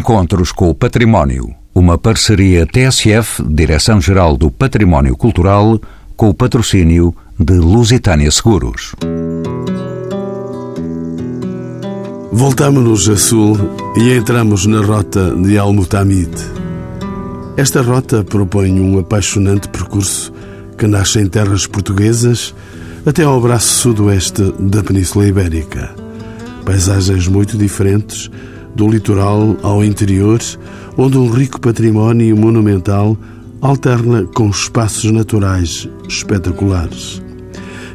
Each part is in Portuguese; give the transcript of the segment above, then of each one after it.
Encontros com o Património. Uma parceria TSF, Direção-Geral do Património Cultural, com o patrocínio de Lusitânia Seguros. Voltamos-nos a sul e entramos na rota de Almutamid. Esta rota propõe um apaixonante percurso que nasce em terras portuguesas até ao braço sudoeste da Península Ibérica. Paisagens muito diferentes, do litoral ao interior, onde um rico património monumental alterna com espaços naturais espetaculares.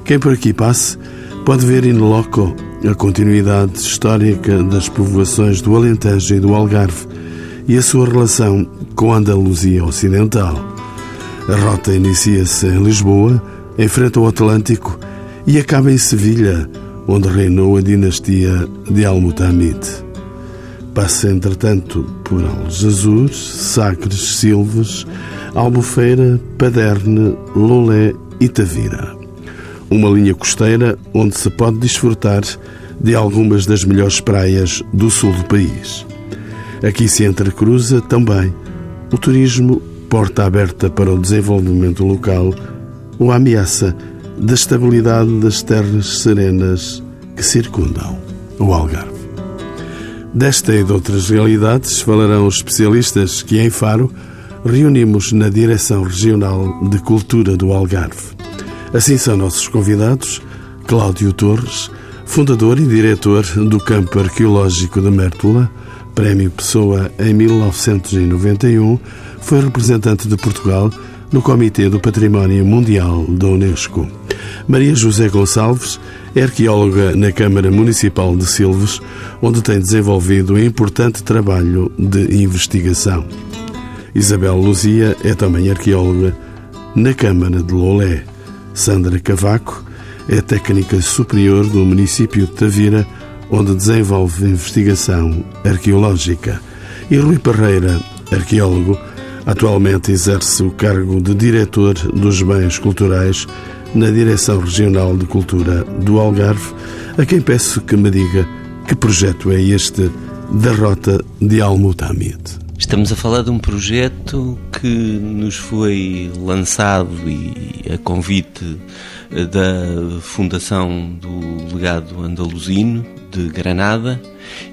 Quem por aqui passe pode ver in loco a continuidade histórica das povoações do Alentejo e do Algarve e a sua relação com a Andaluzia Ocidental. A rota inicia-se em Lisboa, enfrenta o Atlântico e acaba em Sevilha, onde reinou a dinastia de Almutamid. Passa, entretanto, por Aljazur, Sacres, Silves, Albufeira, Paderne, Lolé e Tavira. Uma linha costeira onde se pode desfrutar de algumas das melhores praias do sul do país. Aqui se entrecruza também o turismo, porta aberta para o desenvolvimento local, ou a ameaça da estabilidade das terras serenas que circundam o Algarve. Desta e de outras realidades falarão os especialistas que em Faro reunimos na Direção Regional de Cultura do Algarve. Assim são nossos convidados Cláudio Torres, fundador e diretor do Campo Arqueológico de Mértola, Prémio Pessoa em 1991, foi representante de Portugal no Comitê do Património Mundial da Unesco. Maria José Gonçalves é arqueóloga na Câmara Municipal de Silves, onde tem desenvolvido um importante trabalho de investigação. Isabel Luzia é também arqueóloga na Câmara de Lolé. Sandra Cavaco é técnica superior do município de Tavira, onde desenvolve investigação arqueológica. E Rui Parreira, arqueólogo, atualmente exerce o cargo de diretor dos bens culturais na Direção Regional de Cultura do Algarve, a quem peço que me diga que projeto é este da Rota de Almutamid. Estamos a falar de um projeto que nos foi lançado e a convite da Fundação do Legado Andaluzino de Granada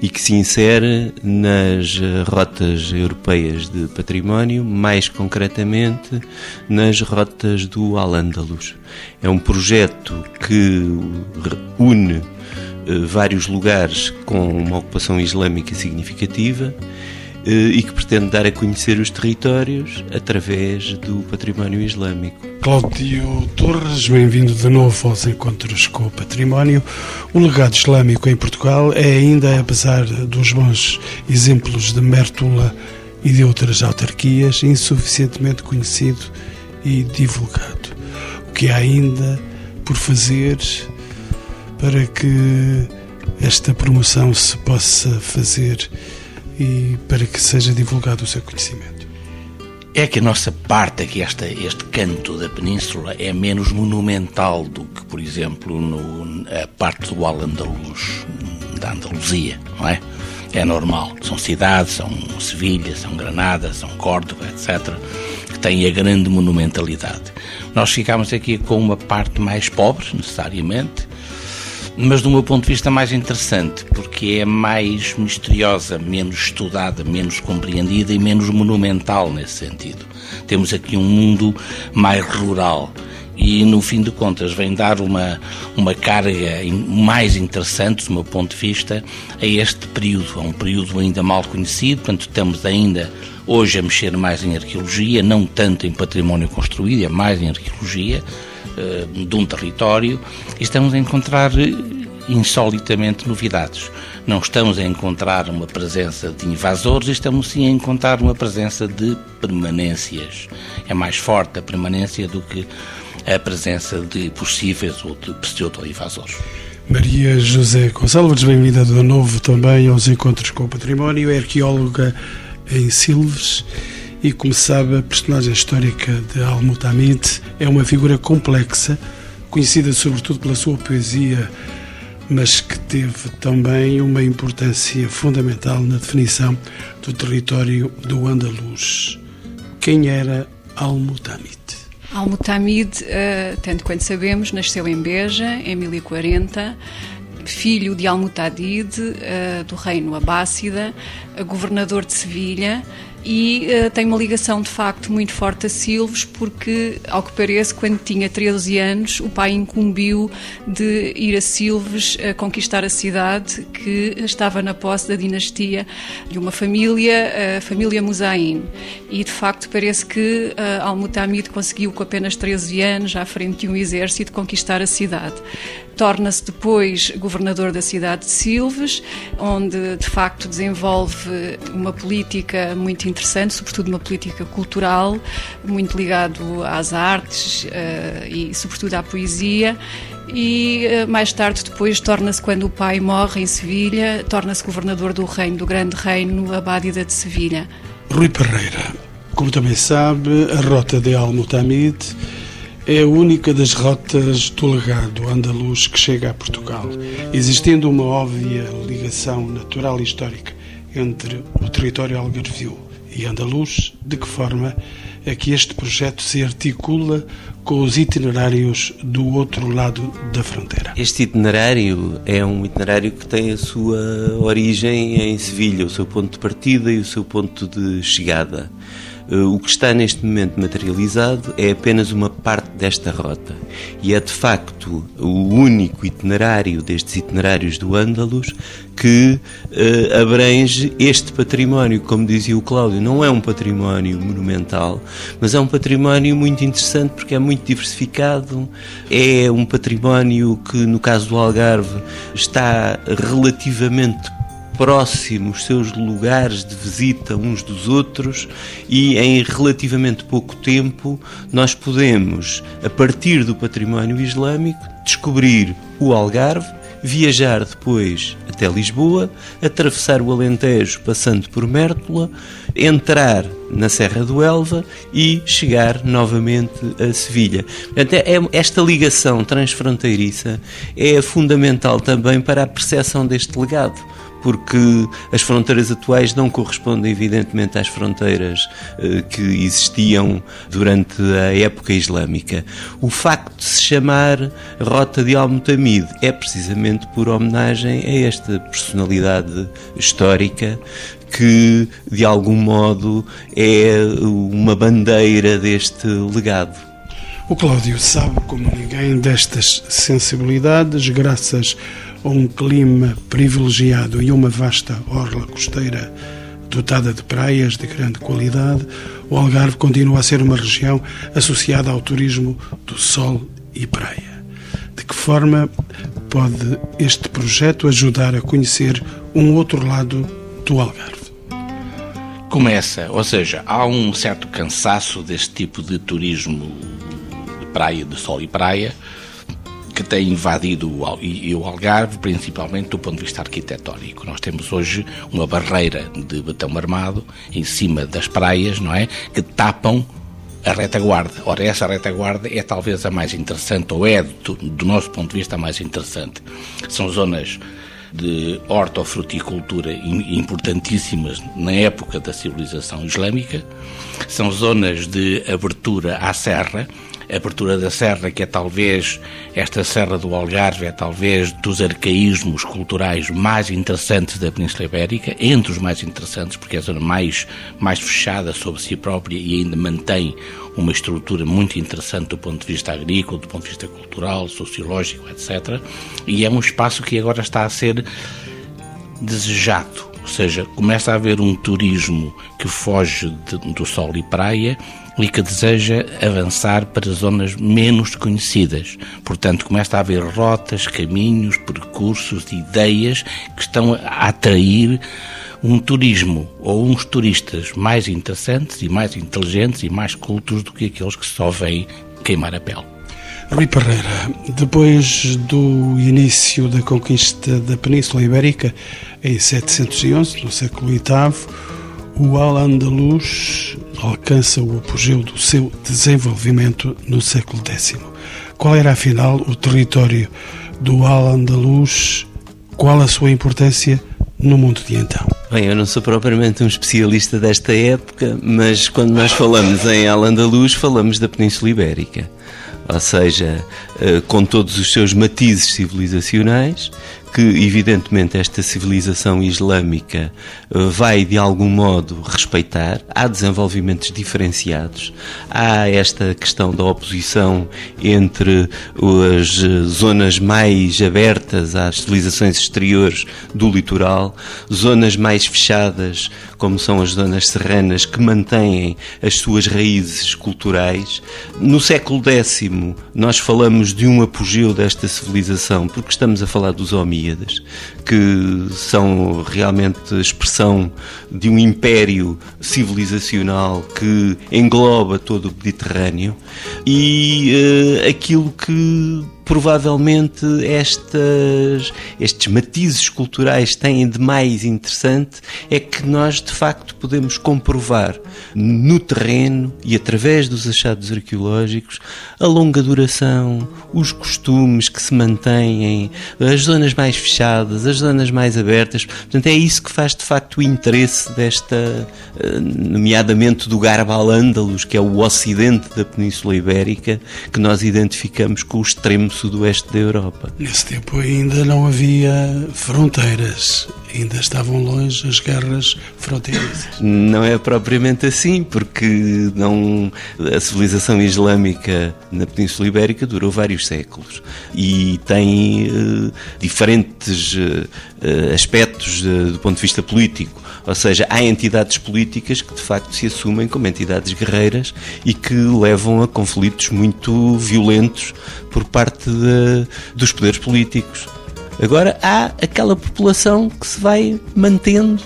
e que se insere nas rotas europeias de património, mais concretamente nas rotas do Al-Ándalus. É um projeto que une eh, vários lugares com uma ocupação islâmica significativa eh, e que pretende dar a conhecer os territórios através do património islâmico. Cláudio Torres, bem-vindo de novo aos Encontros com o Património. O legado islâmico em Portugal é ainda, apesar dos bons exemplos de Mértola e de outras autarquias, insuficientemente conhecido e divulgado. O que há ainda por fazer para que esta promoção se possa fazer e para que seja divulgado o seu conhecimento? É que a nossa parte aqui, esta, este canto da península, é menos monumental do que, por exemplo, no, a parte do Al-Andalus, da Andaluzia, não é? É normal. São cidades, são Sevilha, são Granada, são Córdoba, etc., que têm a grande monumentalidade. Nós ficamos aqui com uma parte mais pobre, necessariamente, mas do meu ponto de vista mais interessante, porque é mais misteriosa, menos estudada, menos compreendida e menos monumental nesse sentido. Temos aqui um mundo mais rural e no fim de contas vem dar uma, uma carga mais interessante, do meu ponto de vista, a este período. É um período ainda mal conhecido, portanto, estamos ainda hoje a mexer mais em arqueologia, não tanto em património construído, é mais em arqueologia de um território e estamos a encontrar eh, insolitamente novidades. Não estamos a encontrar uma presença de invasores, estamos sim a encontrar uma presença de permanências. É mais forte a permanência do que a presença de possíveis ou de pseudo-invasores. Maria José Gonçalves, bem-vinda de novo também aos Encontros com o Património, é arqueóloga em Silves e, como sabe, a personagem histórica de Al-Mutamid é uma figura complexa, conhecida sobretudo pela sua poesia mas que teve também uma importância fundamental na definição do território do Andaluz. Quem era Al-Mutamid? Al-Mutamid, uh, tanto quanto sabemos, nasceu em Beja, em 1040, filho de Al-Mutadid, uh, do reino Abássida, governador de Sevilha, e uh, tem uma ligação de facto muito forte a Silves, porque, ao que parece, quando tinha 13 anos, o pai incumbiu de ir a Silves a conquistar a cidade que estava na posse da dinastia de uma família, a família Musain. E de facto parece que uh, Al-Mutamid conseguiu, com apenas 13 anos, à frente de um exército, conquistar a cidade. Torna-se depois governador da cidade de Silves, onde de facto desenvolve uma política muito interessante, sobretudo uma política cultural, muito ligado às artes uh, e sobretudo à poesia e uh, mais tarde depois torna-se quando o pai morre em Sevilha, torna-se governador do reino do grande reino Abádida de Sevilha. Rui Pereira, como também sabe, a rota de Al-Mutamid é a única das rotas do legado andaluz que chega a Portugal, existindo uma óbvia ligação natural e histórica entre o território algarvio e andaluz, de que forma é que este projeto se articula com os itinerários do outro lado da fronteira. Este itinerário é um itinerário que tem a sua origem em Sevilha, o seu ponto de partida e o seu ponto de chegada. Eh, o que está neste momento materializado é apenas uma parte desta rota. E é de facto o único itinerário destes itinerários do Ândalos que uh, abrange este património, como dizia o Cláudio, não é um património monumental, mas é um património muito interessante porque é muito diversificado, é um património que no caso do Algarve está relativamente próximos seus lugares de visita uns dos outros e em relativamente pouco tempo nós podemos, a partir do património islâmico, descobrir o Algarve, viajar depois até Lisboa, atravessar o Alentejo passando por Mértola, entrar na Serra do Elva e chegar novamente a Sevilha. Portanto, é, esta ligação transfronteiriça é fundamental também para a percepção deste legado porque as fronteiras atuais não correspondem, evidentemente, às fronteiras eh, que existiam durante a época islâmica. O facto de se chamar Rota de Al-Mutamid é precisamente por homenagem a esta personalidade histórica que, de algum modo, é uma bandeira deste legado. O Cláudio sabe, como ninguém, destas sensibilidades, graças a um clima privilegiado e uma vasta orla costeira dotada de praias de grande qualidade, o Algarve continua a ser uma região associada ao turismo do sol e praia. De que forma pode este projeto ajudar a conhecer um outro lado do Algarve? Começa, ou seja, há um certo cansaço deste tipo de turismo de praia, de sol e praia, que tem invadido o, Algarve, principalmente do ponto de vista arquitetónico. Nós temos hoje uma barreira de betão armado em cima das praias, não é? Que tapam a retaguarda. Ora, essa retaguarda é talvez a mais interessante, ou é, do, do nosso ponto de vista, a mais interessante. São zonas de hortofruticultura importantíssimas na época da civilização islâmica, são zonas de abertura à serra, abertura da serra, que é talvez esta Serra do Algarve, é talvez dos arcaísmos culturais mais interessantes da Península Ibérica, entre os mais interessantes, porque é a zona mais, mais fechada sobre si própria e ainda mantém uma estrutura muito interessante do ponto de vista agrícola, do ponto de vista cultural, sociológico, etc. E é um espaço que agora está a ser desejado, ou seja, começa a haver um turismo que foge de, do sol e praia e que deseja avançar para zonas menos conhecidas. Portanto, começa a haver rotas, caminhos, percursos, ideias que estão a atrair um turismo ou uns turistas mais interessantes e mais inteligentes e mais cultos do que aqueles que só vêm queimar a pele. Rui Pereira, depois do início da conquista da Península Ibérica, em 711, no século VIII, o Al-Andalus alcança o apogeu do seu desenvolvimento no século X. Qual era, afinal, o território do Al-Andalus, qual a sua importância no mundo de então? Bem, eu não sou propriamente um especialista desta época, mas quando nós falamos em Al-Andalus, falamos da Península Ibérica. Ou seja, eh, com todos os seus matizes civilizacionais, que evidentemente esta civilização islâmica eh, vai de algum modo respeitar. Há desenvolvimentos diferenciados, há esta questão da oposição entre as zonas mais abertas às civilizações exteriores do litoral, zonas mais fechadas, como são as zonas serranas, que mantêm as suas raízes culturais. No século X, nós falamos de um apogeu desta civilização, porque estamos a falar dos homens que são realmente expressão de um império civilizacional que engloba todo o Mediterrâneo. E uh, aquilo que provavelmente estas, estes matizes culturais têm de mais interessante é que nós de facto podemos comprovar no terreno e através dos achados arqueológicos a longa duração, os costumes que se mantêm, as zonas mais fechadas, as zonas mais abertas. Portanto, é isso que faz de facto o interesse desta, eh, nomeadamente do Garba al-Andalus, que é o ocidente da Península Ibérica, que nós identificamos com o extremo sudoeste da Europa. Nesse tempo ainda não havia fronteiras, ainda estavam longe as guerras fronteiriças. Não é propriamente assim, porque não a civilização islâmica na Península Ibérica durou vários séculos e tem uh, diferentes uh, aspectos do ponto de vista político. Ou seja, há entidades políticas que de facto se assumem como entidades guerreiras e que levam a conflitos muito violentos por parte de, dos poderes políticos. Agora há aquela população que se vai mantendo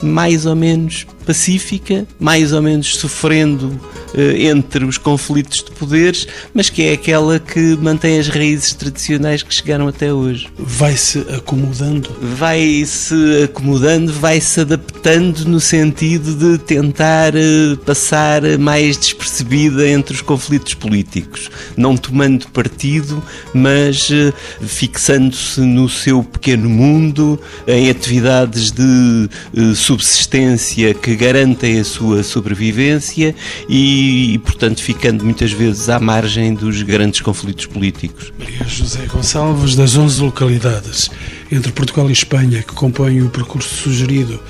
mais ou menos pacífica, mais ou menos sofrendo eh, entre os conflitos de poderes, mas que é aquela que mantém as raízes tradicionais que chegaram até hoje. Vai-se acomodando? Vai-se acomodando, vai-se adaptando no sentido de tentar eh, passar mais despercebida entre os conflitos políticos, não tomando partido, mas eh, fixando-se no seu pequeno mundo, em atividades de subsistência que garantem a sua sobrevivência e, e, portanto, ficando muitas vezes à margem dos grandes conflitos políticos. Maria José Gonçalves, das 11 localidades entre Portugal e Espanha que compõem o percurso sugerido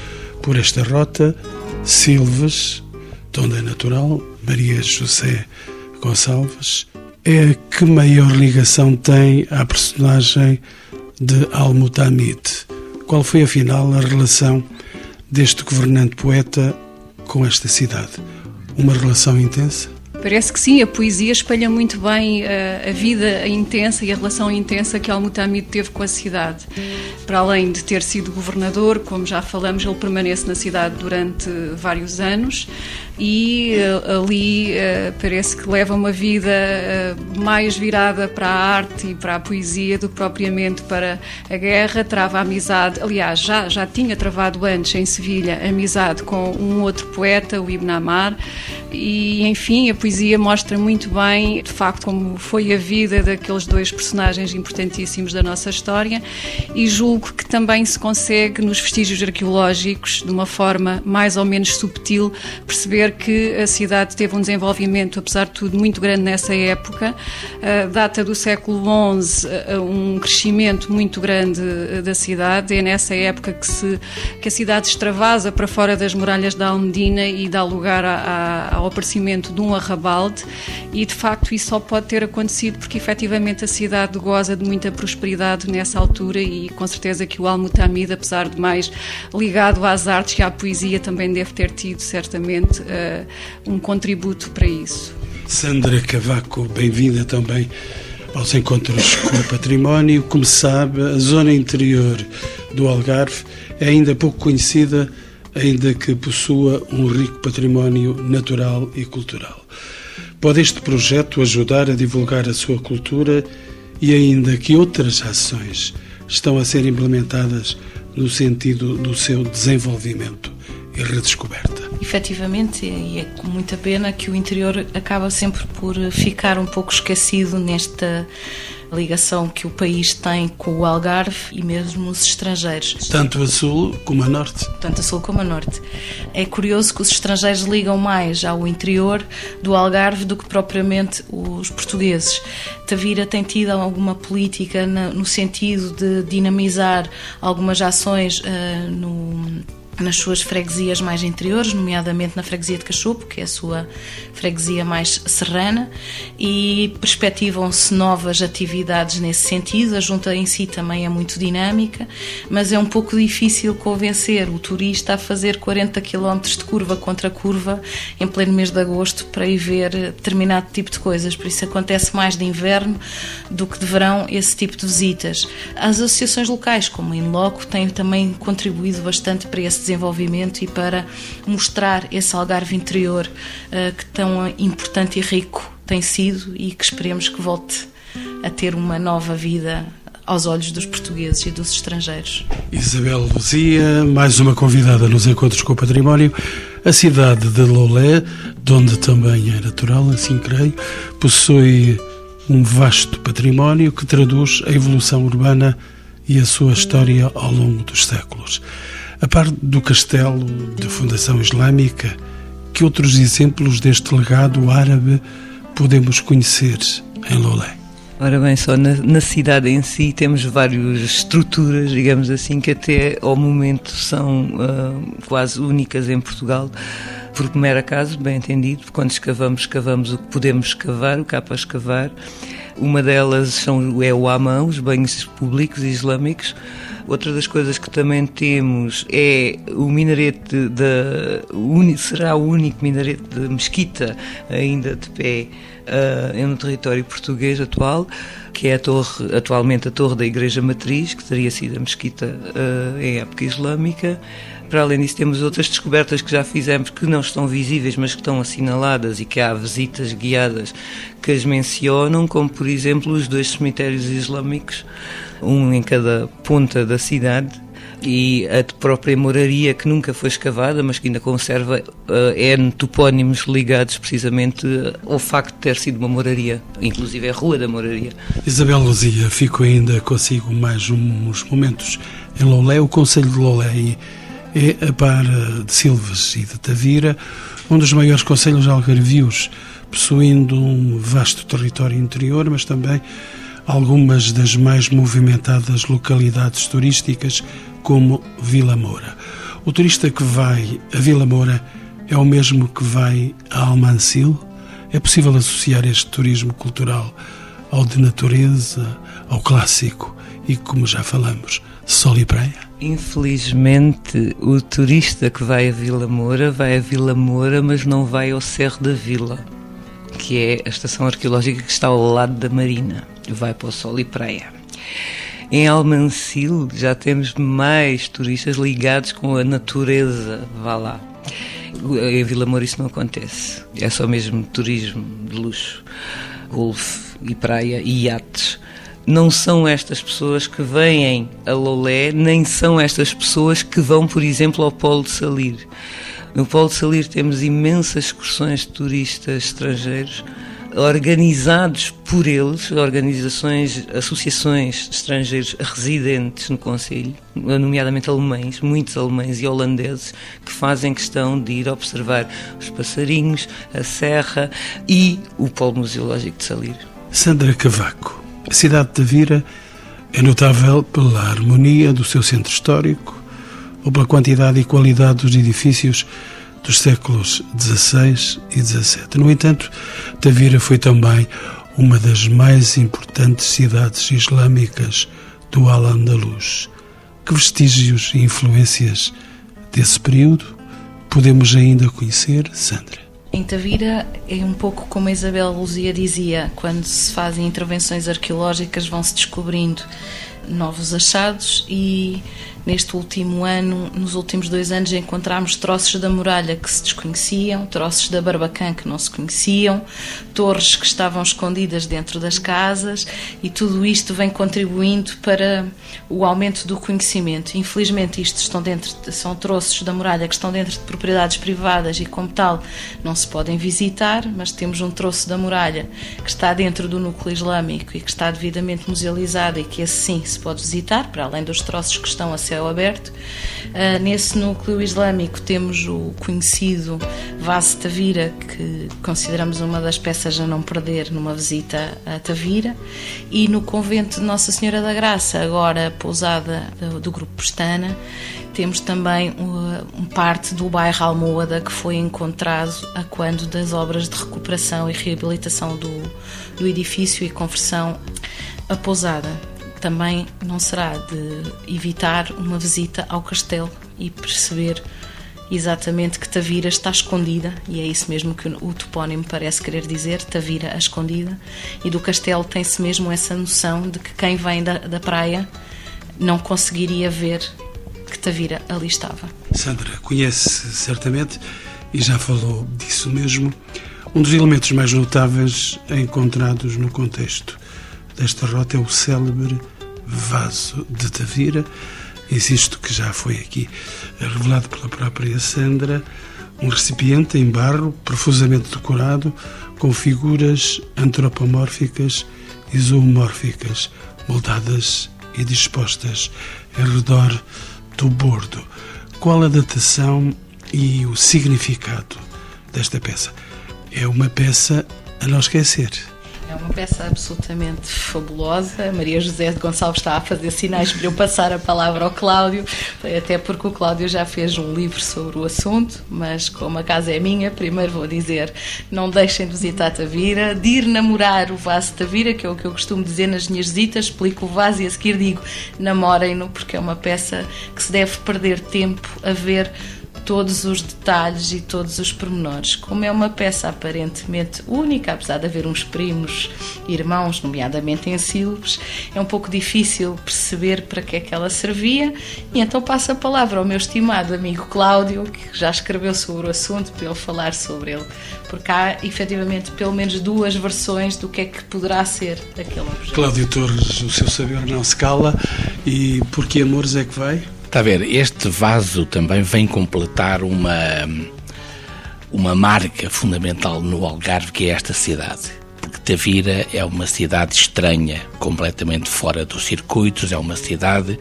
por esta rota, Silves, é natural, Maria José Gonçalves, é que maior ligação tem à personagem de Al-Mutamid? Qual foi, afinal, a relação deste governante poeta com esta cidade? Uma relação intensa? Parece que sim, a poesia espelha muito bem a, eh, a vida intensa e a relação intensa que Al-Mutamid teve com a cidade. Para além de ter sido governador, como já falamos, ele permanece na cidade durante vários anos e uh, ali uh, parece que leva uma vida uh, mais virada para a arte e para a poesia do que propriamente para a guerra. Trava amizade, aliás, já, já tinha travado antes em Sevilha amizade com um outro poeta, o Ibn Amar, e enfim, a poesia mostra muito bem, de facto, como foi a vida daqueles dois personagens importantíssimos da nossa história, e julgo que também se consegue nos vestígios arqueológicos, de uma forma mais ou menos subtil, perceber que a cidade teve um desenvolvimento, apesar de tudo, muito grande nessa época. Data do século XI, um crescimento muito grande eh, da cidade. É nessa época que, se, que a cidade extravasa para fora das muralhas da Almedina e dá lugar a, a, ao aparecimento de um arrabalde. E, de facto, isso só pode ter acontecido porque, efetivamente, a cidade goza de muita prosperidade nessa altura e, com certeza, que o Al-Mutamid, apesar de mais ligado às artes e à poesia, também deve ter tido, certamente, uh, um contributo para isso. Sandra Cavaco, bem-vinda também aos Encontros com o Património. Como sabe, a zona interior do Algarve é ainda pouco conhecida, ainda que possua um rico património natural e cultural. Pode este projeto ajudar a divulgar a sua cultura e ainda que outras ações estão a ser implementadas no sentido do seu desenvolvimento e redescoberta? Efetivamente, e é com muita pena que o interior acaba sempre por ficar um pouco esquecido nesta ligação que o país tem com o Algarve e mesmo os estrangeiros. Tanto a sul como a norte. Tanto a sul como a norte. É curioso que os estrangeiros ligam mais ao interior do Algarve do que propriamente os portugueses. Tavira tem tido alguma política no sentido de dinamizar algumas ações uh, no nas suas freguesias mais interiores, nomeadamente na freguesia de Cachupo, que é a sua freguesia mais serrana, e perspectivam-se novas atividades nesse sentido. A junta em si também é muito dinâmica, mas é um pouco difícil convencer o turista a fazer 40 km de curva contra curva em pleno mês de agosto para ir ver determinado tipo de coisas. Por isso acontece mais de inverno do que de verão esse tipo de visitas. As associações locais, como a Inloco, têm também contribuído bastante para esse desenvolvimento e para mostrar esse Algarve interior uh, que tão importante e rico tem sido e que esperemos que volte a ter uma nova vida aos olhos dos portugueses e dos estrangeiros. Isabel Luzia, mais uma convidada nos Encontros com o Património. A cidade de Lolé, de onde também é natural, assim creio, possui um vasto património que traduz a evolução urbana e a sua história ao longo dos séculos. A par do castelo de fundação islâmica, que outros exemplos deste legado árabe podemos conhecer em Lolé? Ora bem, só na, na, cidade em si temos várias estruturas, digamos assim, que até ao momento são uh, quase únicas em Portugal, por mero acaso, bem entendido, quando escavamos, escavamos o que podemos escavar, o que há para escavar. Uma delas são, é o Amã, os banhos públicos islâmicos, Outra das coisas que também temos é o minarete da. será o único minarete de mesquita ainda de pé uh, no território português atual, que é a torre, atualmente a torre da Igreja Matriz, que teria sido a mesquita uh, em época islâmica. Para além disso, temos outras descobertas que já fizemos que não estão visíveis, mas que estão assinaladas e que há visitas guiadas que as mencionam, como por exemplo os dois cemitérios islâmicos um em cada ponta da cidade, e a própria moraria que nunca foi escavada, mas que ainda conserva uh, N topónimos ligados precisamente ao facto de ter sido uma moraria, inclusive a Rua da Moraria. Isabel Luzia, fico ainda consigo mais uns momentos em Lolé. O Conselho de Lolé é, a par de Silves e de Tavira, um dos maiores conselhos algarvios, possuindo um vasto território interior, mas também algumas das mais movimentadas localidades turísticas, como Vila Moura. O turista que vai a Vila Moura é o mesmo que vai a Almancil? É possível associar este turismo cultural ao de natureza, ao clássico e, como já falamos, sol e praia? Infelizmente, o turista que vai a Vila Moura vai a Vila Moura, mas não vai ao Cerro da Vila que é a estação arqueológica que está ao lado da Marina. Vai para o Sol e Praia. Em Almancil já temos mais turistas ligados com a natureza, vá lá. Em Vila Moura isso não acontece. É só mesmo turismo de luxo, golfe e praia e iates. Não são estas pessoas que vêm a Lolé, nem são estas pessoas que vão, por exemplo, ao Polo de Salir. No Polo de Salir temos imensas excursões de turistas estrangeiros organizados por eles, organizações, associações de estrangeiros residentes no Conselho, nomeadamente alemães, muitos alemães e holandeses, que fazem questão de ir observar os passarinhos, a serra e o Polo Museológico de Salir. Sandra Cavaco, a cidade de Vira é notável pela harmonia do seu centro histórico, ou pela quantidade e qualidade dos edifícios dos séculos XVI e XVII. No entanto, Tavira foi também uma das mais importantes cidades islâmicas do Al-Andalus. Que vestígios e influências desse período podemos ainda conhecer, Sandra? Em Tavira é um pouco como a Isabel Luzia dizia, quando se fazem intervenções arqueológicas vão-se descobrindo novos achados e Neste último ano, nos últimos dois anos, encontramos troços da muralha que se desconheciam, troços da Barbacã que não se conheciam, torres que estavam escondidas dentro das casas e tudo isto vem contribuindo para o aumento do conhecimento. Infelizmente, isto estão dentro, são troços da muralha que estão dentro de propriedades privadas e, como tal, não se podem visitar, mas temos um troço da muralha que está dentro do núcleo islâmico e que está devidamente musealizado e que esse sim se pode visitar, para além dos troços que estão a céu aberto. Uh, nesse núcleo islâmico temos o conhecido Vaso Tavira, que consideramos uma das peças a não perder numa visita a Tavira, e no convento de Nossa Senhora da Graça, agora pousada do, do Grupo Pestana, temos também uh, um parte do bairro Almoada que foi encontrado a quando das obras de recuperação e reabilitação do, do edifício e conversão a pousada também não será de evitar uma visita ao castelo e perceber exatamente que Tavira está escondida, e é isso mesmo que o topónimo parece querer dizer, Tavira a escondida, e do castelo tem-se mesmo essa noção de que quem vem da, da praia não conseguiria ver que Tavira ali estava. Sandra conhece certamente, e já falou disso mesmo, um dos elementos mais notáveis encontrados no contexto desta rota é o célebre vaso de Tavira. Insisto que já foi aqui revelado pela própria Sandra, um recipiente em barro profusamente decorado com figuras antropomórficas e zoomórficas, moldadas e dispostas em redor do bordo. Qual a datação e o significado desta peça? É uma peça a não esquecer. É uma peça absolutamente fabulosa. Maria José de Gonçalves está a fazer sinais para eu passar a palavra ao Cláudio, até porque o Cláudio já fez um livro sobre o assunto, mas como a casa é minha, primeiro vou dizer: não deixem de visitar Tavira, de ir namorar o vaso de Tavira, que é o que eu costumo dizer nas minhas visitas, explico o vaso e a seguir digo: namorem-no, porque é uma peça que se deve perder tempo a ver todos os detalhes e todos os pormenores. Como é uma peça aparentemente única, apesar de haver uns primos irmãos, nomeadamente em sílabos, é um pouco difícil perceber para que é que ela servia. E então passo a palavra ao meu estimado amigo Cláudio, que já escreveu sobre o assunto, para ele falar sobre ele. Porque há efetivamente pelo menos duas versões do que é que poderá ser aquele objeto. Cláudio Torres, o seu saber não se cala. E por que amores é que vai? Está a ver, este vaso também vem completar uma, uma marca fundamental no Algarve, que é esta cidade. Porque Tavira é uma cidade estranha, completamente fora dos circuitos, é uma cidade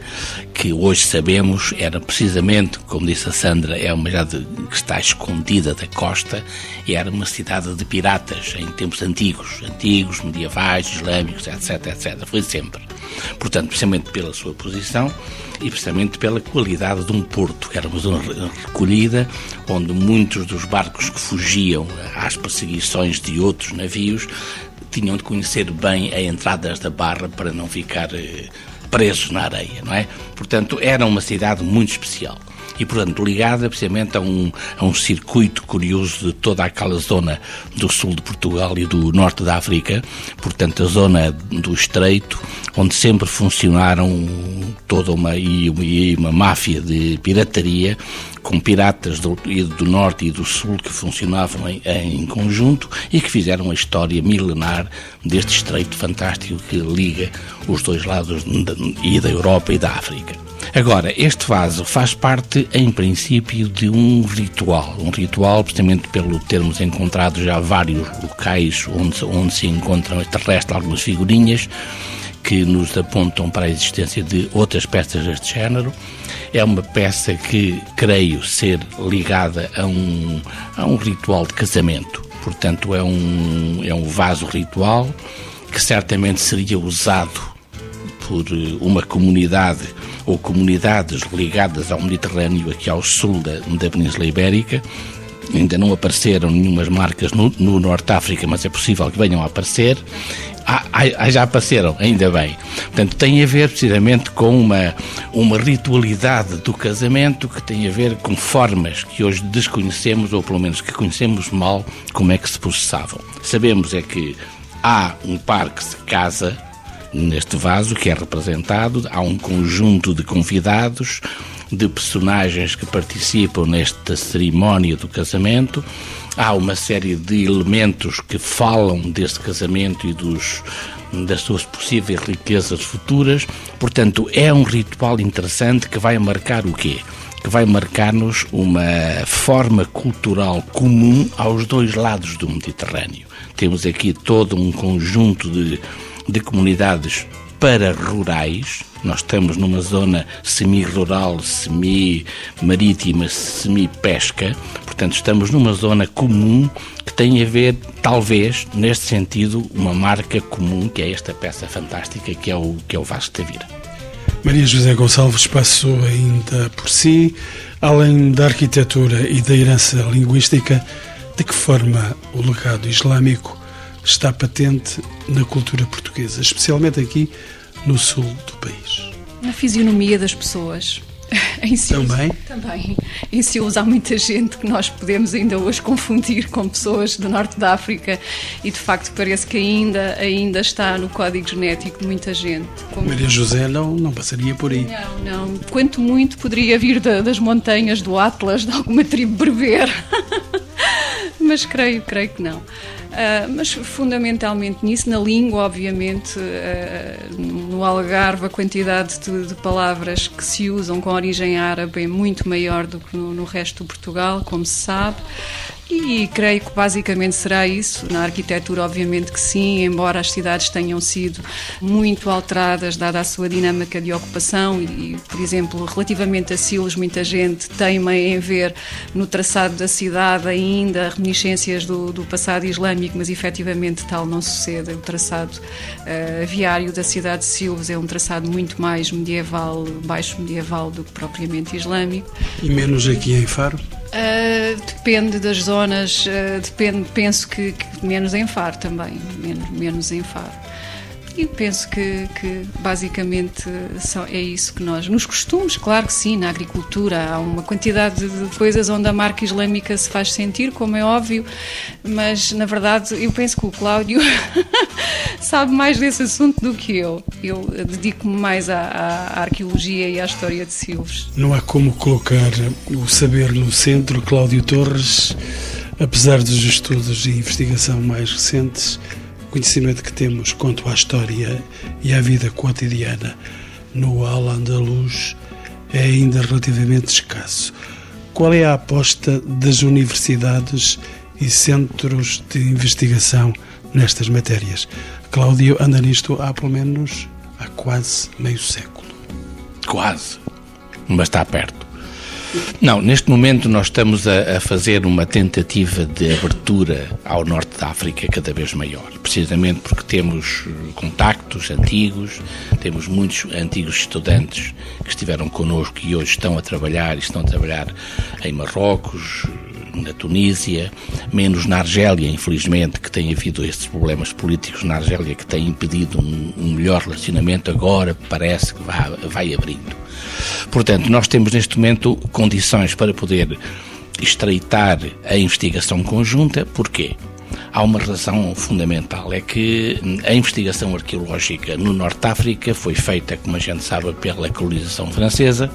que hoje sabemos era precisamente, como disse a Sandra, é uma cidade que está escondida da costa e era uma cidade de piratas em tempos antigos, antigos, medievais, islâmicos, etc, etc. Foi sempre. Portanto, precisamente pela sua posição, e precisamente pela qualidade de um porto, que era uma zona recolhida, onde muitos dos barcos que fugiam às perseguições de outros navios tinham de conhecer bem as entradas da barra para não ficar eh, presos na areia, não é? Portanto, era uma cidade muito especial e, portanto, ligada precisamente a um, a um circuito curioso de toda aquela zona do sul de Portugal e do norte da África, portanto, a zona do Estreito, onde sempre funcionaram toda uma, e uma, uma máfia de pirataria, com piratas do, do norte e do sul que funcionavam em, em, conjunto e que fizeram a história milenar deste estreito fantástico que liga os dois lados e da Europa e da África. Agora, este vaso faz parte, em princípio, de um ritual. Um ritual, precisamente pelo termos encontrado já vários locais onde, onde se encontram terrestres algumas figurinhas que nos apontam para a existência de outras peças deste género. É uma peça que creio ser ligada a um, a um ritual de casamento. Portanto, é um, é um vaso ritual que certamente seria usado por eh, uma comunidade ou comunidades ligadas ao Mediterrâneo, aqui ao sul da, da Península Ibérica. Ainda não apareceram nenhumas marcas no, no Norte África, mas é possível que venham a aparecer. Ah, ah, já apareceram, ainda bem. Portanto, tem a ver precisamente com uma, uma ritualidade do casamento que tem a ver com formas que hoje desconhecemos, ou pelo menos que conhecemos mal, como é que se processavam. Sabemos é que há um par que se casa Neste vaso que é representado, há um conjunto de convidados, de personagens que participam nesta cerimónia do casamento. Há uma série de elementos que falam deste casamento e dos, das suas possíveis riquezas futuras. Portanto, é um ritual interessante que vai marcar o quê? Que vai marcar-nos uma forma cultural comum aos dois lados do Mediterrâneo. Temos aqui todo um conjunto de, de comunidades para rurais. Nós estamos numa zona semi-rural, semi-marítima, semi-pesca. Portanto, estamos numa zona comum que tem a ver, talvez, neste sentido, uma marca comum, que é esta peça fantástica que é o, que é o Vasco da Vira. Maria José Gonçalves passou ainda por si, além da arquitetura e da herança linguística, de que forma o legado islâmico está patente na cultura portuguesa, especialmente aqui no sul do país? Na fisionomia das pessoas. Em Silves, também? Também. Em Silves há muita gente que nós podemos ainda hoje confundir com pessoas do norte da África e de facto parece que ainda, ainda está no código genético de muita gente. Como... Maria José não, não passaria por aí. Não, não. Quanto muito poderia vir da, das montanhas do Atlas, de alguma tribo berber. Mas creio, creio que não. Uh, mas fundamentalmente nisso, na língua, obviamente, uh, no Algarve, a quantidade de, de, palavras que se usam com origem árabe é muito maior do que no, no resto de Portugal, como se sabe. E creio que basicamente será isso. Na arquitetura, obviamente que sim, embora as cidades tenham sido muito alteradas, dada a sua dinâmica de ocupação, e, por exemplo, relativamente a Silos, muita gente teima em ver no traçado da cidade ainda reminiscências do, do passado islâmico, mas efetivamente tal não sucede. O traçado uh, viário da cidade de Silos é um traçado muito mais medieval, baixo medieval do que propriamente islâmico. E menos aqui em Faro? Uh, depende das zonas, uh, depende, penso que, que, menos em Faro também, menos, menos em Faro. E penso que, que basicamente é isso que nós. Nos costumes, claro que sim, na agricultura há uma quantidade de coisas onde a marca islâmica se faz sentir, como é óbvio, mas na verdade eu penso que o Cláudio sabe mais desse assunto do que eu. Eu dedico-me mais à, à, arqueologia e à história de Silves. Não há como colocar o saber no centro, Cláudio Torres, apesar dos estudos e investigação mais recentes conhecimento que temos quanto à história e à vida cotidiana no Al-Andalus é ainda relativamente escasso. Qual é a aposta das universidades e centros de investigação nestas matérias? Cláudio anda nisto há pelo menos há quase meio século. Quase, mas está perto. Não, neste momento nós estamos a, a, fazer uma tentativa de abertura ao norte da África cada vez maior, precisamente porque temos eh, contactos antigos, temos muitos antigos estudantes que estiveram connosco e hoje estão a trabalhar, estão a trabalhar em Marrocos, na Tunísia, menos na Argélia, infelizmente, que tem havido estes problemas políticos na Argélia que têm impedido um, um melhor relacionamento, agora parece que vai, vai abrindo. Portanto, nós temos neste momento condições para poder estreitar a investigação conjunta, porquê? Há uma razão fundamental, é que a investigação arqueológica no Norte de África foi feita, como a gente sabe, pela colonização francesa,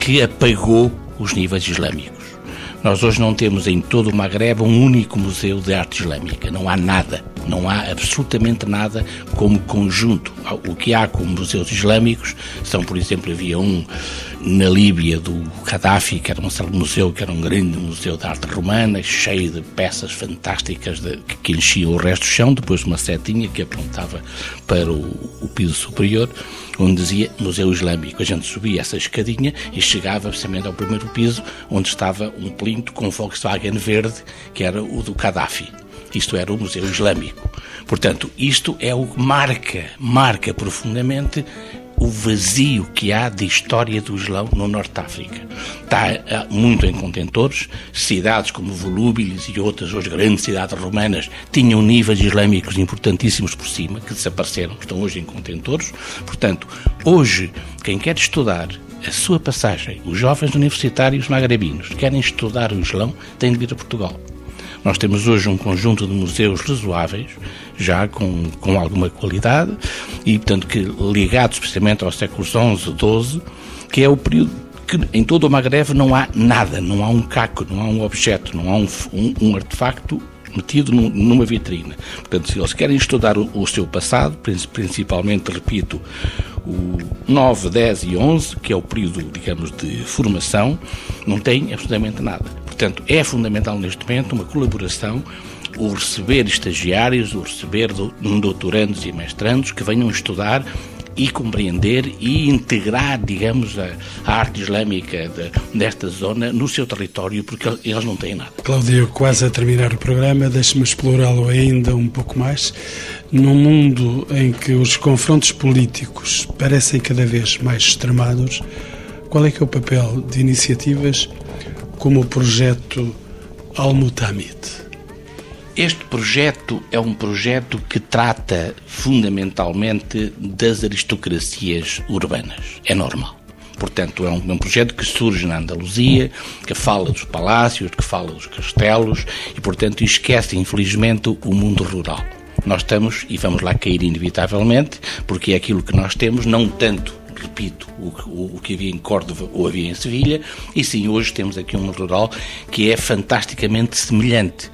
que apagou os níveis islâmicos. Nós hoje não temos em todo o Magreb um único museu de arte islâmica. Não há nada, não há absolutamente nada como conjunto. O que há como museus islâmicos são, por exemplo, havia um na Líbia do Gaddafi, que era um museu, que era um grande museu de arte romana, cheio de peças fantásticas de, que enchiam o resto do chão, depois uma setinha que apontava para o, o piso superior onde dizia Museu Islâmico. A gente subia essa escadinha e chegava precisamente ao primeiro piso, onde estava um plinto com Volkswagen verde, que era o do Gaddafi. Isto era o Museu Islâmico. Portanto, isto é o que marca, marca profundamente o vazio que há de história do Islão no Norte de África. Está eh, muito em contentores, cidades como Volúbilis e outras, hoje grandes cidades romanas, tinham níveis islâmicos importantíssimos por cima, que desapareceram, estão hoje em contentores. Portanto, hoje, quem quer estudar a sua passagem, os jovens universitários magrebinos querem estudar o Islão, têm de vir a Portugal. Nós temos hoje um conjunto de museus razoáveis, já com, com alguma qualidade, e, portanto, que ligados precisamente ao século XI, XII, que é o período que em todo o Magreve não há nada, não há um caco, não há um objeto, não há um, um, um artefacto metido numa vitrine. Portanto, se eles querem estudar o, o, seu passado, principalmente, repito, o 9, 10 e 11, que é o período, digamos, de formação, não tem absolutamente nada. Portanto, é fundamental neste momento uma colaboração o receber estagiários, o receber doutorandos e mestrandos que venham estudar e compreender e integrar, digamos, a, a arte islâmica de, desta zona no seu território, porque eles não têm nada. Cláudio, quase a terminar o programa, deixe-me explorá-lo ainda um pouco mais. Num mundo em que os confrontos políticos parecem cada vez mais extremados, qual é que é o papel de iniciativas como o projeto Al-Mutamid? Este projeto é um projeto que trata fundamentalmente das aristocracias urbanas. É normal. Portanto, é um, é um, projeto que surge na Andaluzia, que fala dos palácios, que fala dos castelos e, portanto, esquece, infelizmente, o mundo rural. Nós estamos, e vamos lá cair inevitavelmente, porque é aquilo que nós temos, não tanto repito, o, o, o, que havia em Córdoba ou havia em Sevilha, e sim, hoje temos aqui um rural que é fantasticamente semelhante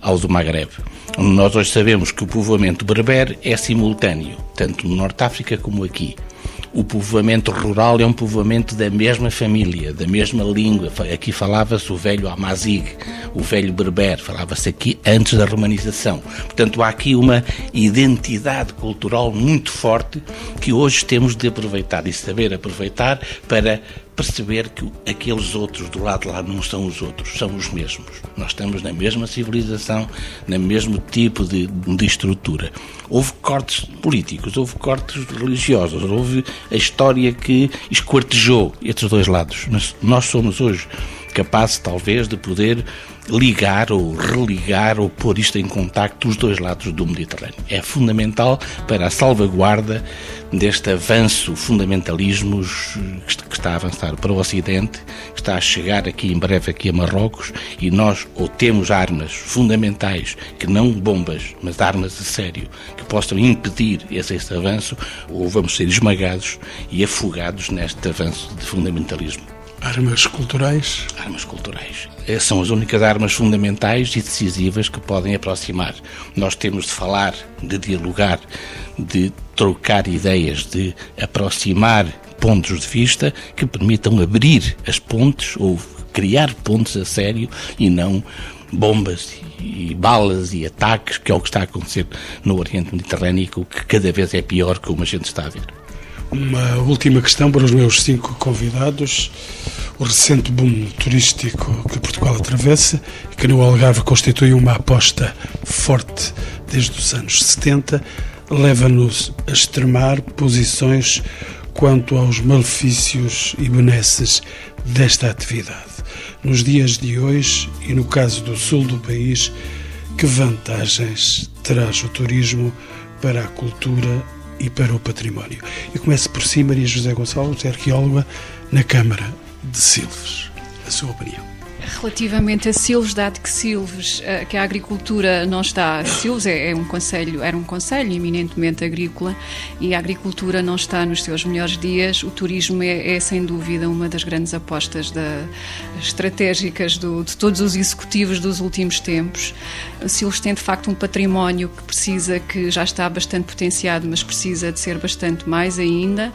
ao do Maghreb. Nós hoje sabemos que o povoamento berber é simultâneo, tanto no Norte de África como aqui. O povoamento rural é um povoamento da mesma família, da mesma língua. Aqui falava-se o velho Amazigh, o velho berber, falava-se aqui antes da romanização. Portanto, há aqui uma identidade cultural muito forte que hoje temos de aproveitar e saber aproveitar para perceber que aqueles outros do lado de lá não são os outros, são os mesmos. Nós estamos na mesma civilização, no mesmo tipo de, de estrutura. Houve cortes políticos, houve cortes religiosos, houve a história que esquartejou estes dois lados. Nós somos hoje capazes, talvez, de poder ligar ou religar ou pôr isto em contacto os dois lados do Mediterrâneo. É fundamental para a salvaguarda deste avanço fundamentalismo que está a avançar para o Ocidente, que está a chegar aqui em breve aqui a Marrocos e nós ou temos armas fundamentais, que não bombas, mas armas a sério, que possam impedir esse, esse avanço, ou vamos ser esmagados e afogados neste avanço de fundamentalismo. Armas culturais? Armas culturais. Eh, são as únicas armas fundamentais e decisivas que podem aproximar. Nós temos de falar, de dialogar, de trocar ideias, de aproximar pontos de vista que permitam abrir as pontes ou criar pontes a sério e não bombas e balas e ataques, que é o que está a acontecer no Oriente Mediterrâneo, que cada vez é pior como a gente está a ver. Uma última questão para os meus cinco convidados. O recente boom turístico que Portugal atravessa que no Algarve constitui uma aposta forte desde os anos 70, leva-nos a extremar posições quanto aos malefícios e benesses desta atividade. Nos dias de hoje e no caso do sul do país, que vantagens traz o turismo para a cultura e para o património. E começo por si, Maria José Gonçalves, arqueóloga na Câmara de Silves. A sua opinião. Relativamente a Silves, dado que Silves, eh, que a agricultura não está, Silves é, é, um conselho, era um conselho eminentemente agrícola e a agricultura não está nos seus melhores dias, o turismo é, é sem dúvida uma das grandes apostas da, estratégicas do, de todos os executivos dos últimos tempos. Silves tem de facto um património que precisa, que já está bastante potenciado, mas precisa de ser bastante mais ainda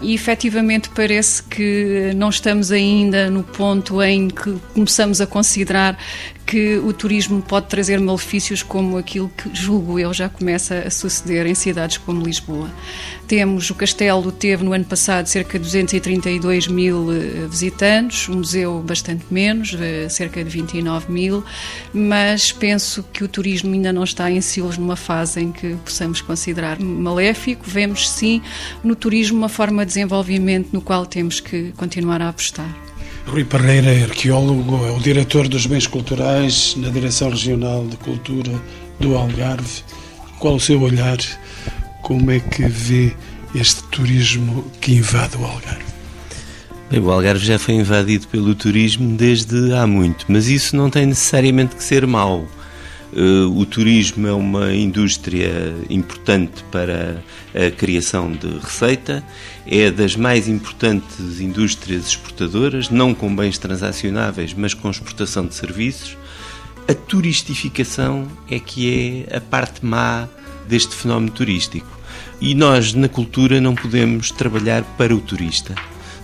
e efetivamente parece que não estamos ainda no ponto em que começamos a considerar que o turismo pode trazer malefícios como aquilo que, julgo eu, já começa a suceder em cidades como Lisboa. Temos, o Castelo teve no ano passado cerca de 232 mil eh, visitantes, o museu bastante menos, eh, cerca de 29 mil, mas penso que o turismo ainda não está em silos numa fase em que possamos considerar maléfico. Vemos sim no turismo uma forma de desenvolvimento no qual temos que continuar a apostar. Rui Parreira é arqueólogo, é o diretor dos bens culturais na Direção Regional de Cultura do Algarve. Qual o seu olhar? Como é que vê este turismo que invade o Algarve? Bem, o Algarve já foi invadido pelo turismo desde há muito, mas isso não tem necessariamente que ser mau. O turismo é uma indústria importante para a criação de receita, é das mais importantes indústrias exportadoras, não com bens transacionáveis, mas com exportação de serviços. A turistificação é que é a parte má deste fenómeno turístico. E nós, na cultura, não podemos trabalhar para o turista.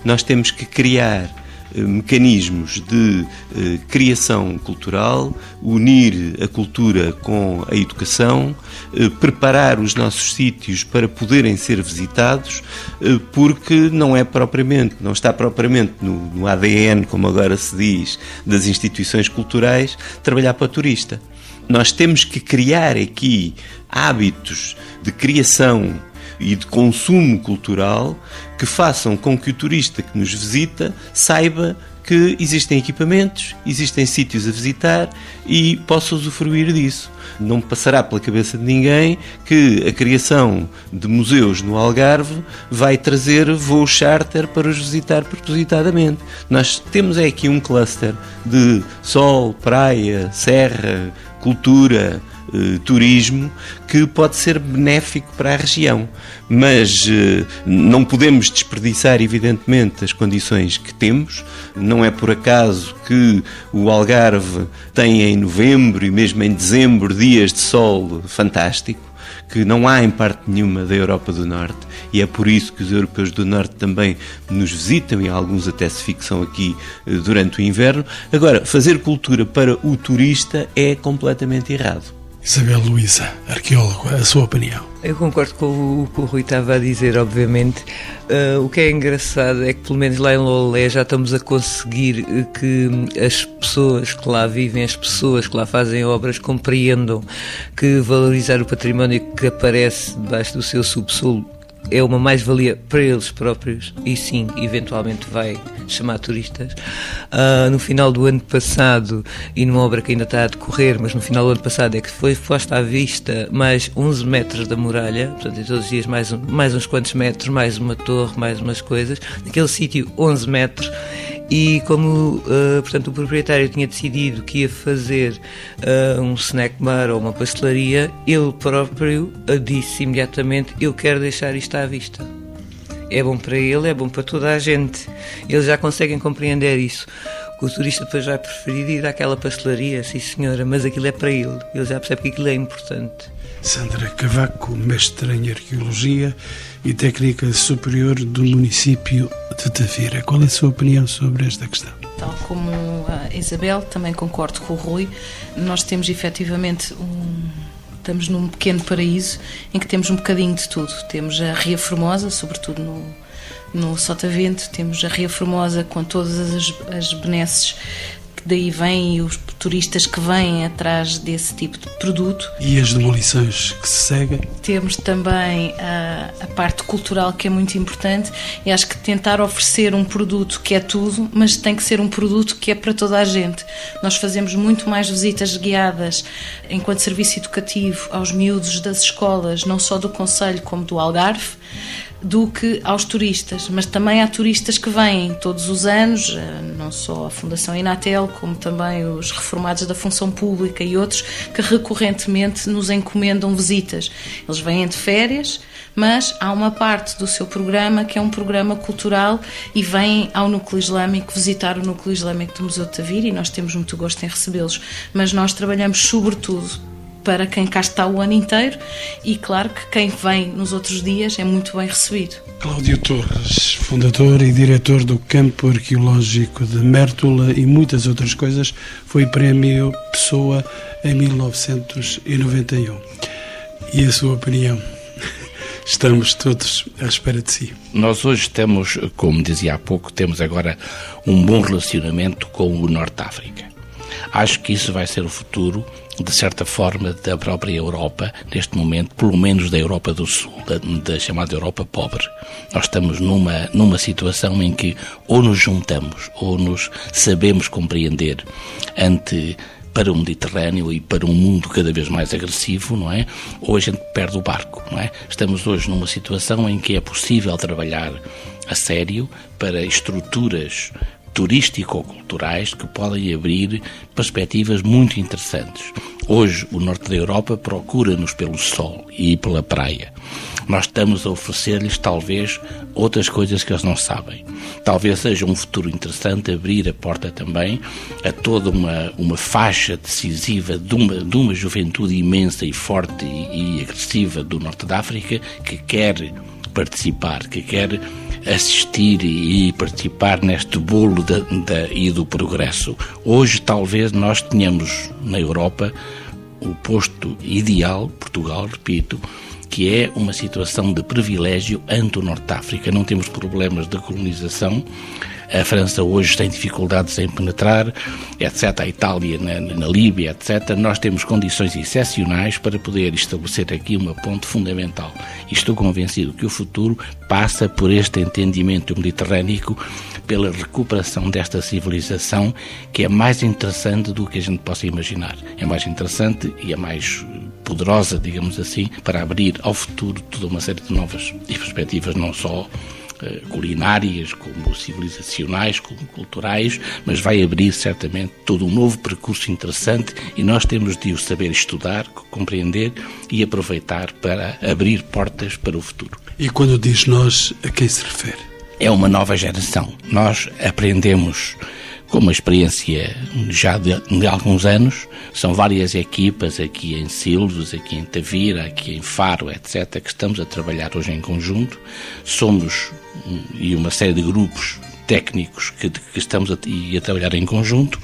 Nós temos que criar eh, mecanismos de eh, criação cultural, unir a cultura com a educação, eh, preparar os nossos sítios para poderem ser visitados, eh, porque não é propriamente, não está propriamente no, no ADN, como agora se diz, das instituições culturais, trabalhar para o turista. Nós temos que criar aqui hábitos de criação e de consumo cultural que façam com que o turista que nos visita saiba que existem equipamentos, existem sítios a visitar e possa usufruir disso. Não passará pela cabeça de ninguém que a criação de museus no Algarve vai trazer voos charter para os visitar propositadamente. Nós temos aqui um cluster de sol, praia, serra, cultura, eh, turismo que pode ser benéfico para a região. Mas eh, não podemos desperdiçar, evidentemente, as condições que temos. Não é por acaso que o Algarve tem em novembro e mesmo em dezembro dias de sol fantástico que não há em parte nenhuma da Europa do Norte e é por isso que os europeus do Norte também nos visitam e alguns até se fixam aqui eh, durante o inverno. Agora, fazer cultura para o turista é completamente errado. Isabel Luísa, arqueólogo, a sua opinião? Eu concordo com o que o Rui estava a dizer, obviamente. Uh, o que é engraçado é que, pelo menos lá em Lolé, já estamos a conseguir que as pessoas que lá vivem, as pessoas que lá fazem obras, compreendam que valorizar o património que aparece debaixo do seu subsolo é uma mais-valia para eles próprios e sim, eventualmente vai chamar turistas. Uh, no final do ano passado, e numa obra que ainda está a decorrer, mas no final do ano passado é que foi posta à vista mais 11 metros da muralha, portanto, todos os dias mais, mais uns quantos metros, mais uma torre, mais umas coisas. Naquele sítio, 11 metros e como uh, portanto o proprietário tinha decidido que ia fazer uh, um snack bar ou uma pastelaria, ele próprio disse imediatamente: Eu quero deixar isto à vista. É bom para ele, é bom para toda a gente. Eles já conseguem compreender isso. O turista depois vai preferir ir àquela pastelaria, sim senhora, mas aquilo é para ele. Ele já percebe que aquilo é importante. Sandra Cavaco, mestre em Arqueologia e Técnica Superior do município de Tavira. Qual é a sua opinião sobre esta questão? Tal como a Isabel, também concordo com o Rui. Nós temos efetivamente um. Estamos num pequeno paraíso em que temos um bocadinho de tudo. Temos a Ria Formosa, sobretudo no, no Sotavento, temos a Ria Formosa com todas as, as benesses daí vêm os turistas que vêm atrás desse tipo de produto. E as demolições que se seguem? Temos também a, a, parte cultural que é muito importante e acho que tentar oferecer um produto que é tudo, mas tem que ser um produto que é para toda a gente. Nós fazemos muito mais visitas guiadas enquanto serviço educativo aos miúdos das escolas, não só do Conselho como do Algarve do que aos turistas, mas também há turistas que vêm todos os anos, eh, não só a Fundação Inatel, como também os reformados da função pública e outros que recorrentemente nos encomendam visitas. Eles vêm de férias, mas há uma parte do seu programa que é um programa cultural e vêm ao Núcleo Islâmico visitar o Núcleo Islâmico do Museu de Tavira e nós temos muito gosto em recebê-los. Mas nós trabalhamos sobretudo para quem cá está o ano inteiro e, claro, que quem vem nos outros dias é muito bem recebido. Cláudio Torres, fundador e diretor do Campo Arqueológico de Mértola e muitas outras coisas, foi prémio Pessoa em 1991. E a sua opinião? Estamos todos à espera de si. Nós hoje temos, como dizia há pouco, temos agora um bom relacionamento com o Norte África. Acho que isso vai ser o futuro de certa forma, da própria Europa, neste momento, pelo menos da Europa do Sul, da, da, chamada Europa pobre. Nós estamos numa, numa situação em que ou nos juntamos ou nos sabemos compreender ante para o Mediterrâneo e para um mundo cada vez mais agressivo, não é? Ou a gente perde o barco, não é? Estamos hoje numa situação em que é possível trabalhar a sério para estruturas turístico-culturais que podem abrir perspectivas muito interessantes. Hoje, o norte da Europa procura-nos pelo sol e pela praia. Nós estamos a oferecer-lhes, talvez, outras coisas que eles não sabem. Talvez seja um futuro interessante abrir a porta também a toda uma, uma faixa decisiva de uma, de uma juventude imensa e forte e, e agressiva do norte da África que quer participar, que quer assistir e participar neste bolo da, da, e do progresso. Hoje, talvez, nós tenhamos na Europa o posto ideal, Portugal, repito, que é uma situação de privilégio ante o Norte de África. Não temos problemas de colonização, a França hoje tem dificuldades em penetrar, etc. A Itália na, na Líbia, etc. Nós temos condições excepcionais para poder estabelecer aqui uma ponte fundamental. E estou convencido que o futuro passa por este entendimento mediterrâneo, pela recuperação desta civilização, que é mais interessante do que a gente possa imaginar. É mais interessante e é mais poderosa, digamos assim, para abrir ao futuro toda uma série de novas perspectivas, não só eh, culinárias, como civilizacionais, como culturais, mas vai abrir certamente todo um novo percurso interessante e nós temos de o saber estudar, compreender e aproveitar para abrir portas para o futuro. E quando diz nós, a quem se refere? É uma nova geração. Nós aprendemos com uma experiência já de, de, alguns anos. São várias equipas aqui em Silves, aqui em Tavira, aqui em Faro, etc., que estamos a trabalhar hoje em conjunto. Somos e uma série de grupos técnicos que, que estamos a, a, trabalhar em conjunto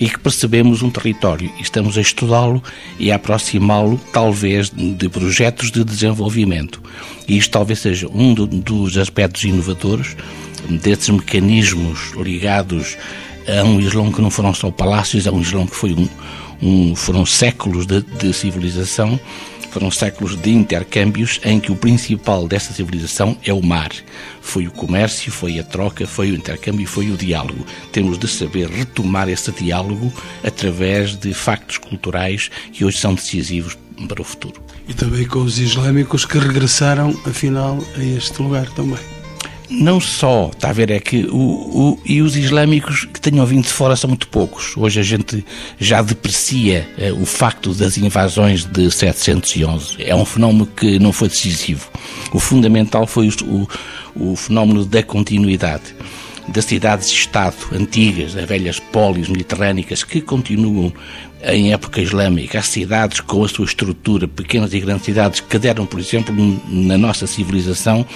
e que percebemos um território e estamos a estudá-lo e a aproximá-lo, talvez, de projetos de desenvolvimento. E isto talvez seja um do, dos aspectos inovadores desses mecanismos ligados a um Islão que não foram só palácios, a um Islão que foi um, um foram séculos de, de civilização foram séculos de intercâmbios em que o principal dessa civilização é o mar. Foi o comércio, foi a troca, foi o intercâmbio, foi o diálogo. Temos de saber retomar esse diálogo através de factos culturais que hoje são decisivos para o futuro. E também com os islâmicos que regressaram, afinal, a este lugar também não só, está a ver, é que o, o, e os islâmicos que tenham vindo de fora são muito poucos. Hoje a gente já deprecia eh, o facto das invasões de 711. É um fenómeno que não foi decisivo. O fundamental foi o, o fenómeno da continuidade das cidades-estado antigas, das velhas polis mediterrânicas que continuam em época islâmica, as cidades com a sua estrutura, pequenas e grandes cidades que deram, por exemplo, na nossa civilização,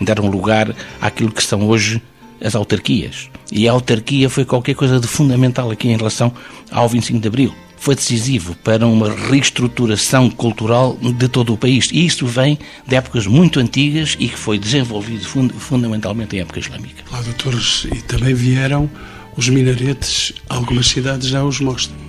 deram lugar àquilo que são hoje as autarquias. E a autarquia foi qualquer coisa de fundamental aqui em relação ao 25 de Abril. Foi decisivo para uma reestruturação cultural de todo o país. E isso vem de épocas muito antigas e que foi desenvolvido fund fundamentalmente em época islâmica. Lá, doutores, e também vieram os minaretes, algumas cidades já os mostram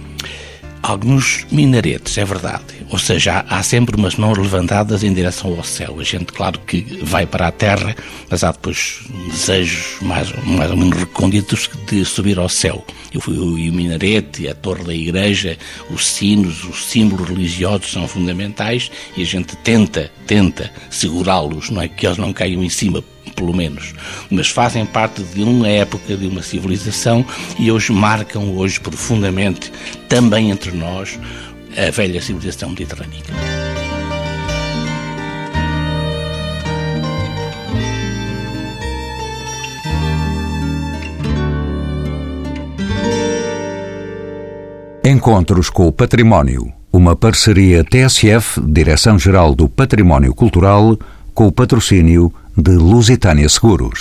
alguns minaretes, é verdade. Ou seja, há, há, sempre umas mãos levantadas em direção ao céu. A gente, claro que vai para a terra, mas há depois desejos mais, mais ou menos recônditos de subir ao céu. Eu fui o, minarete, a torre da igreja, os sinos, os símbolos religiosos são fundamentais e a gente tenta, tenta segurá-los, não é? Que eles não caiam em cima pelo menos, mas fazem parte de uma época, de uma civilização e hoje marcam hoje profundamente, também entre nós, a velha civilização mediterrânica. Encontros com o Património. Uma parceria TSF, Direção-Geral do Património Cultural, com o patrocínio de Lusitânia Seguros.